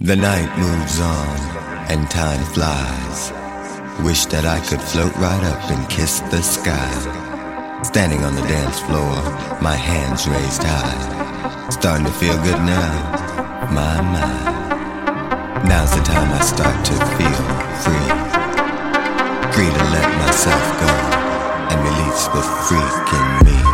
The night moves on and time flies. Wish that I could float right up and kiss the sky. Standing on the dance floor, my hands raised high. Starting to feel good now, my, my. Now's the time I start to feel free. Free to let myself go and release the freak in me.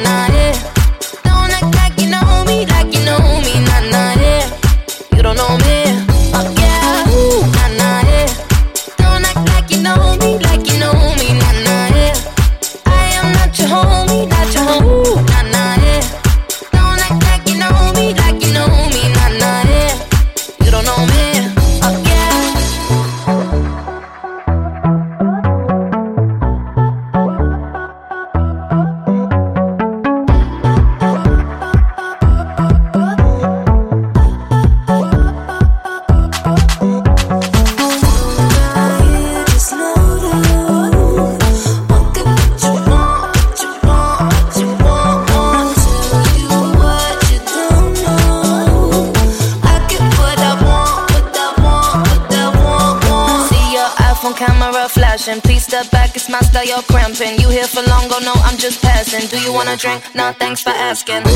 drink, no thanks for asking.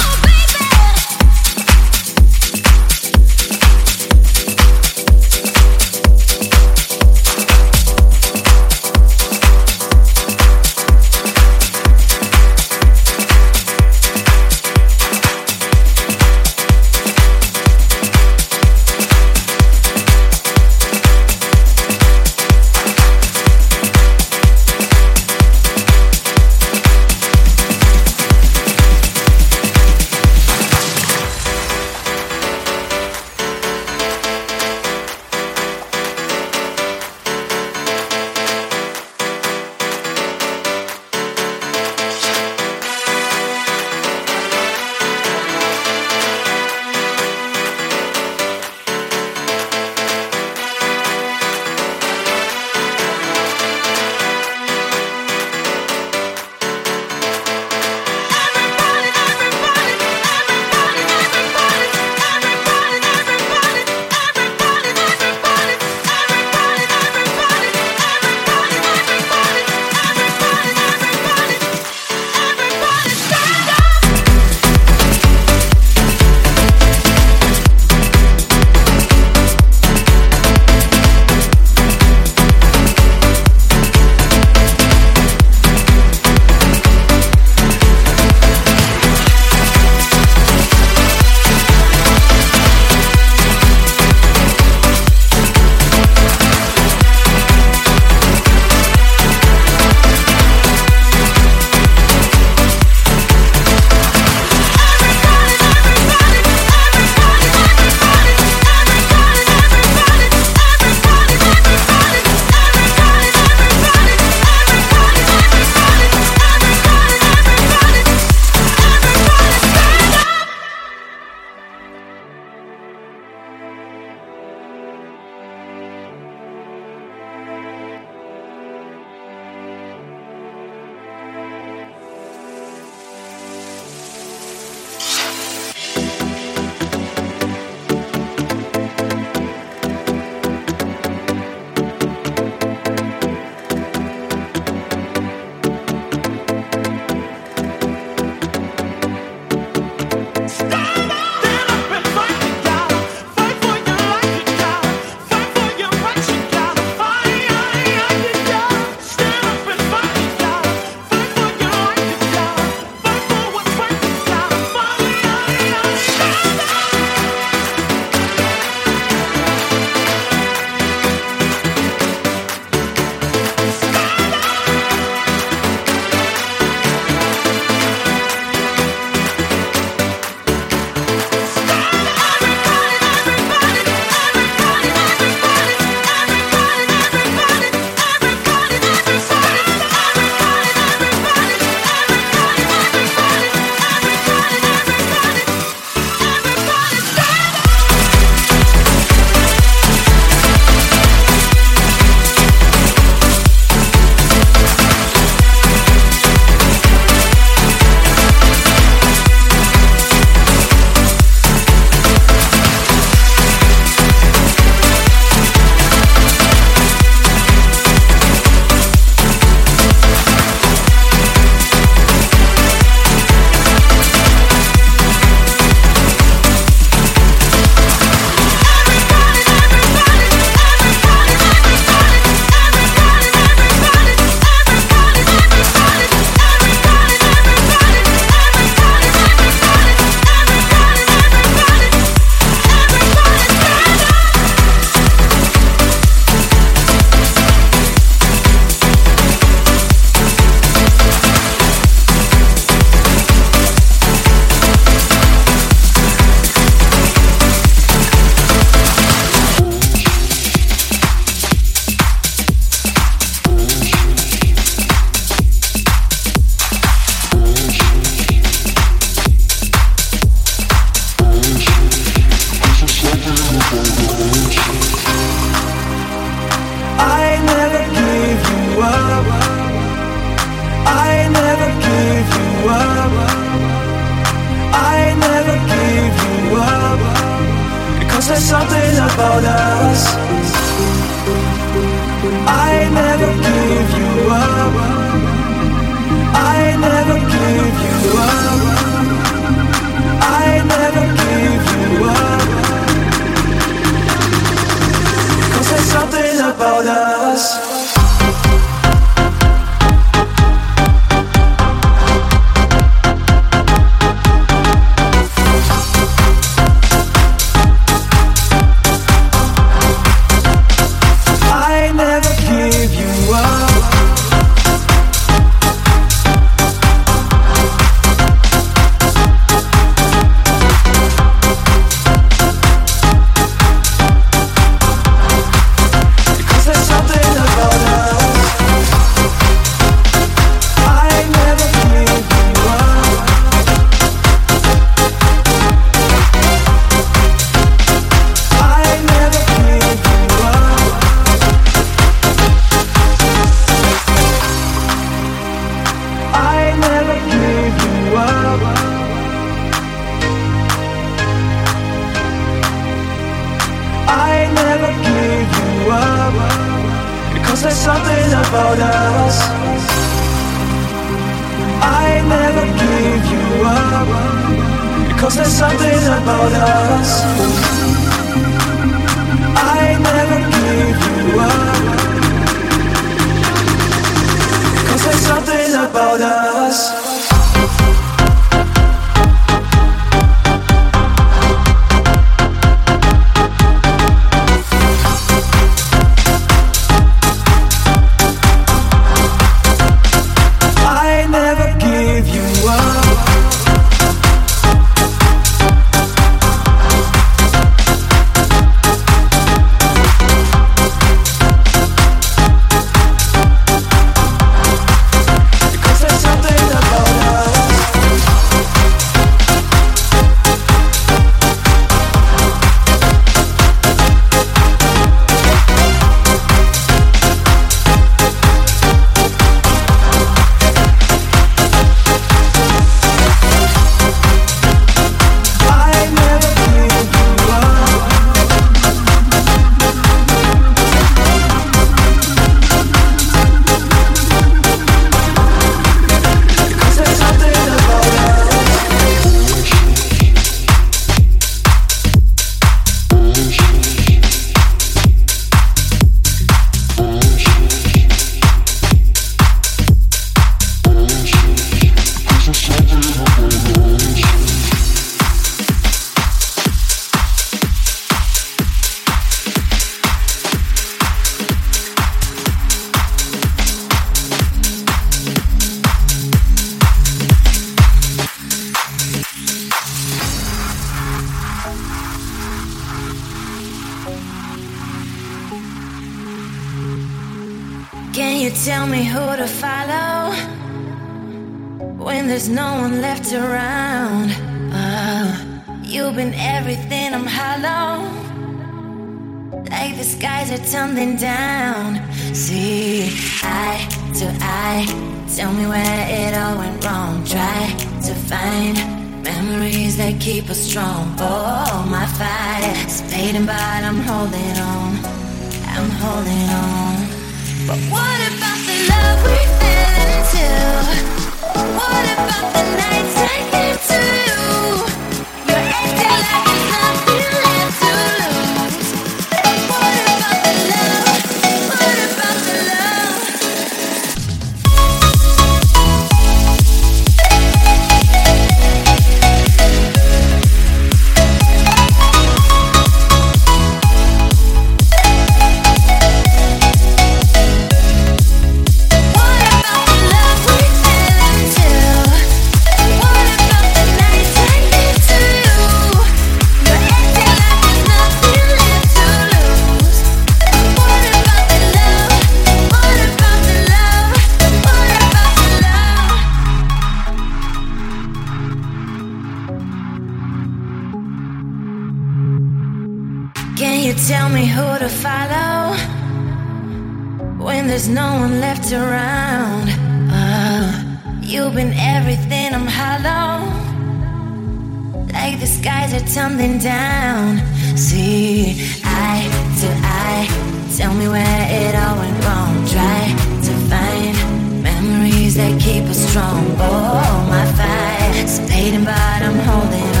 on. Oh, my fight, it's paid and bottom holding on.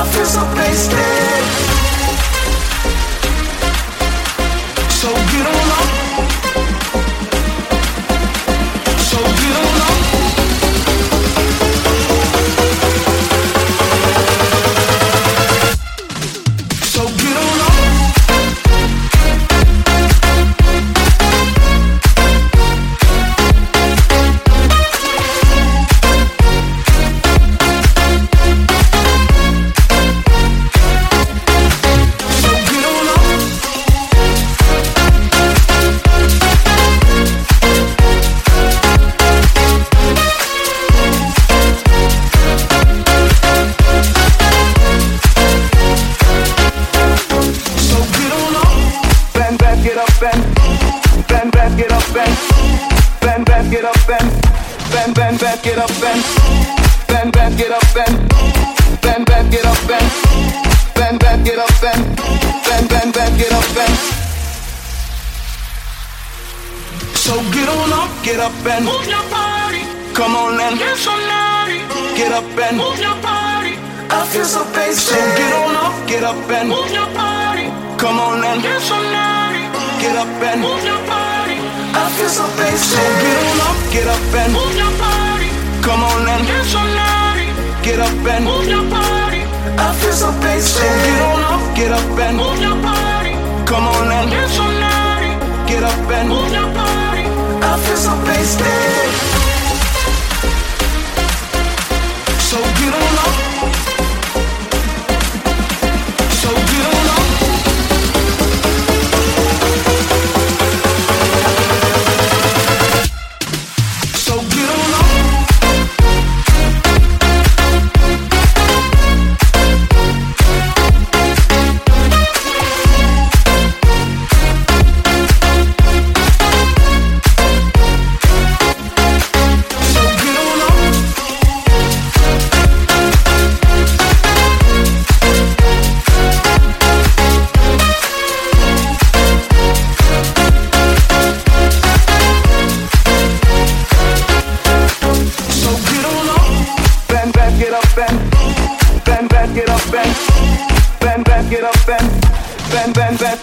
I feel so wasted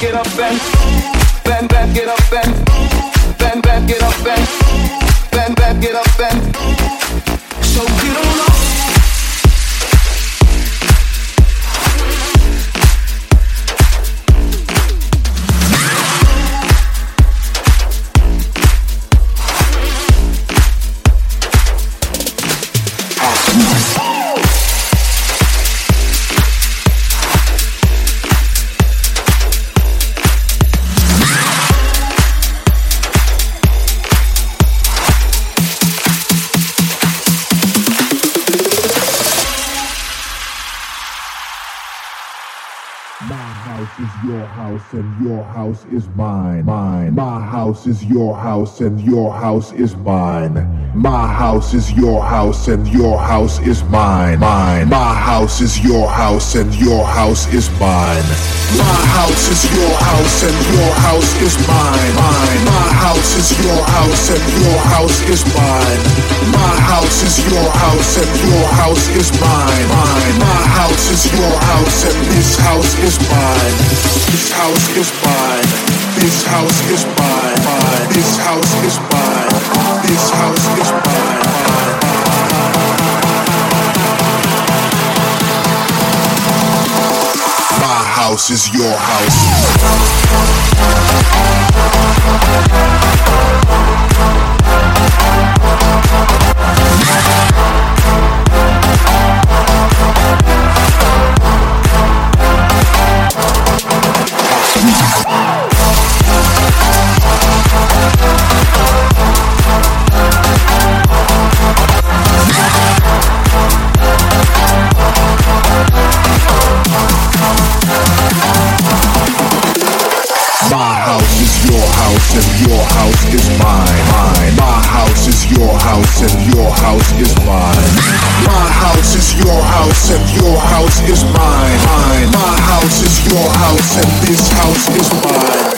get up and house is mine. Mine. My house is your house and your house is mine. My house is your house and your house is mine. Mine. My house is your house and your house is mine. My house is your house and your house is mine. Mine. My house is your house and your house is mine. My house is your house and your house is mine. Mine. My house is your house and this house is mine. This house is mine. This house is mine. This house is mine. This house is mine. My house is your house. My house is your house and your house is mine. Mine. My house is your house and your house is mine. My house is your house and your house is mine. Mine. My house is your house and this house is mine.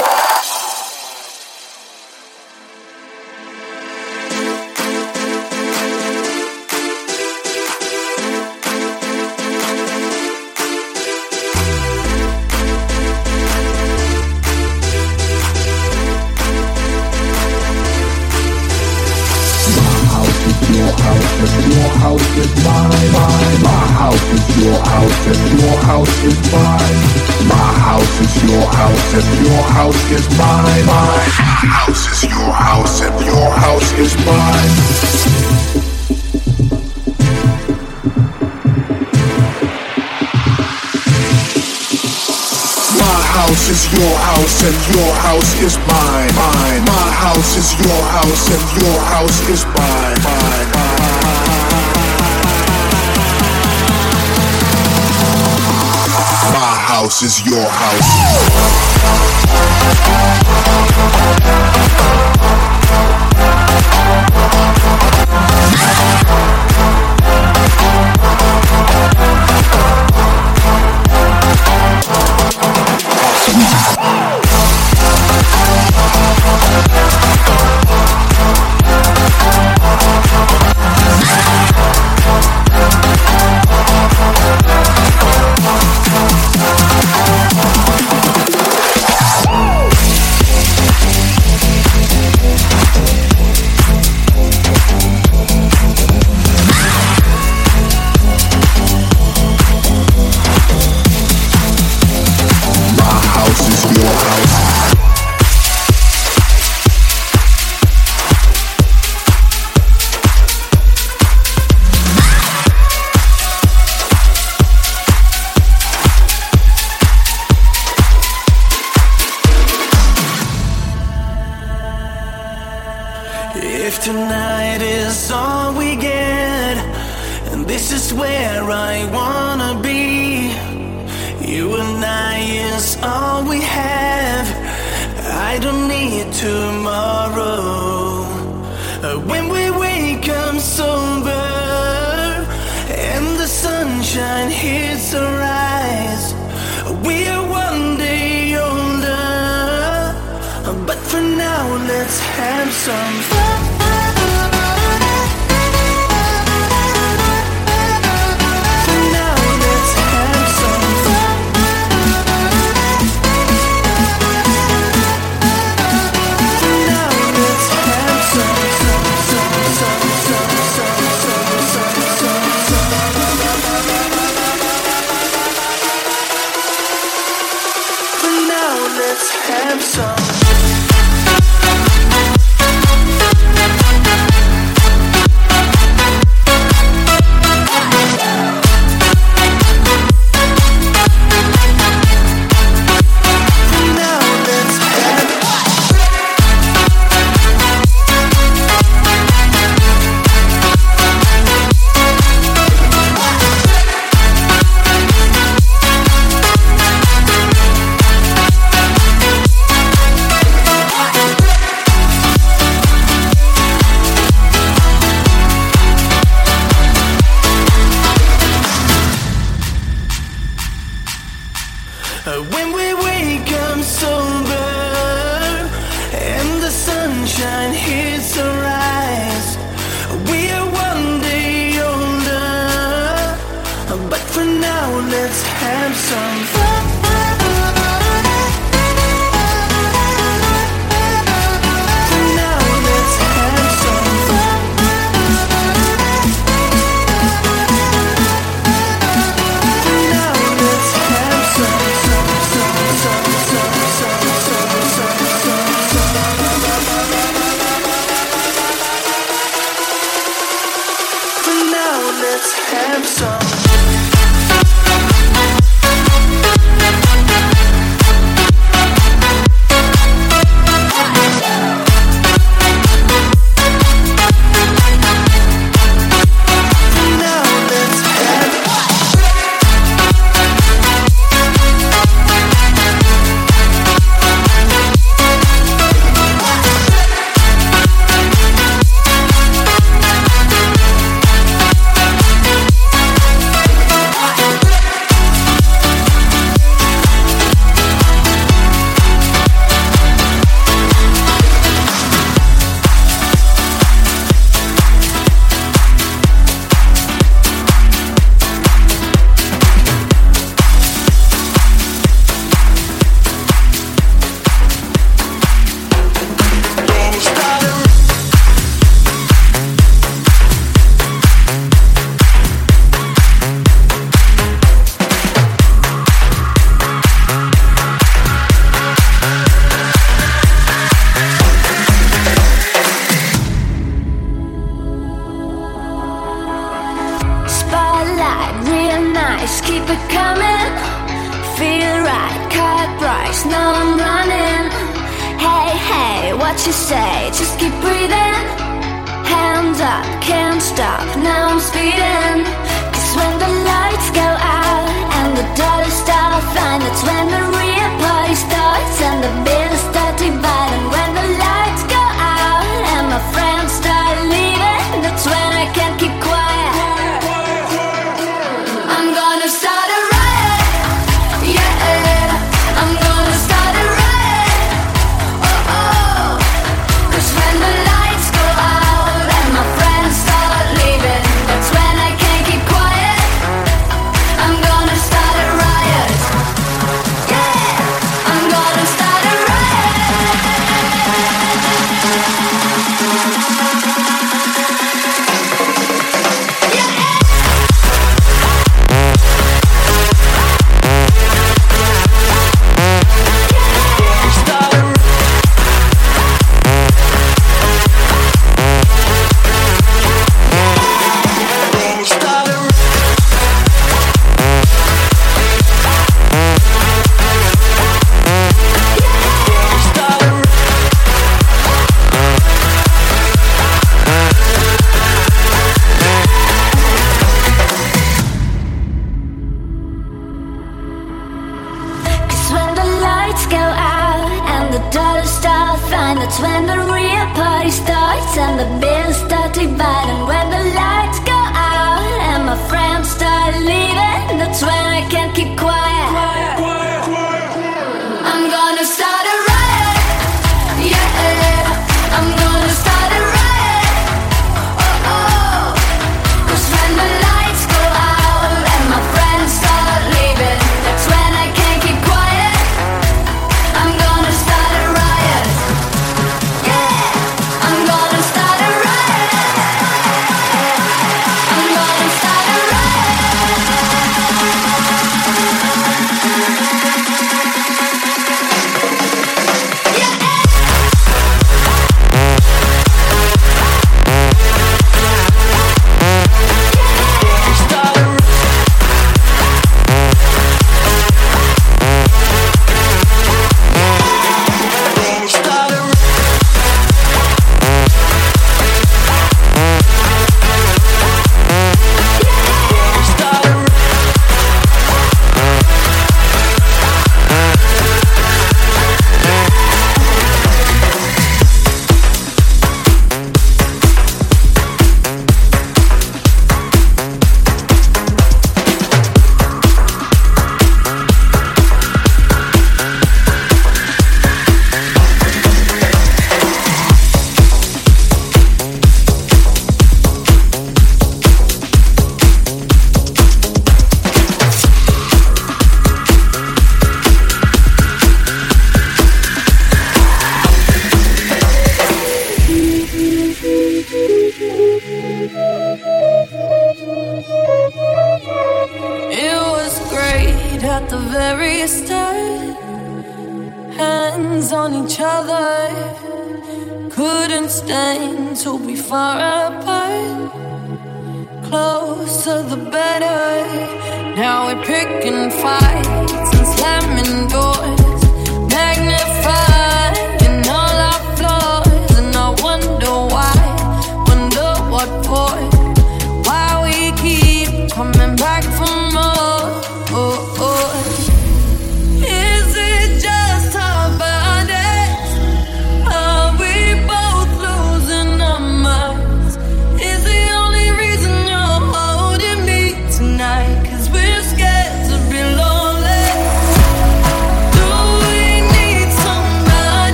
And your house is mine. My house is your house and your house is mine. My house is your house and your house is mine. Mine. My house is your house and your house is mine. Mine. House is your house.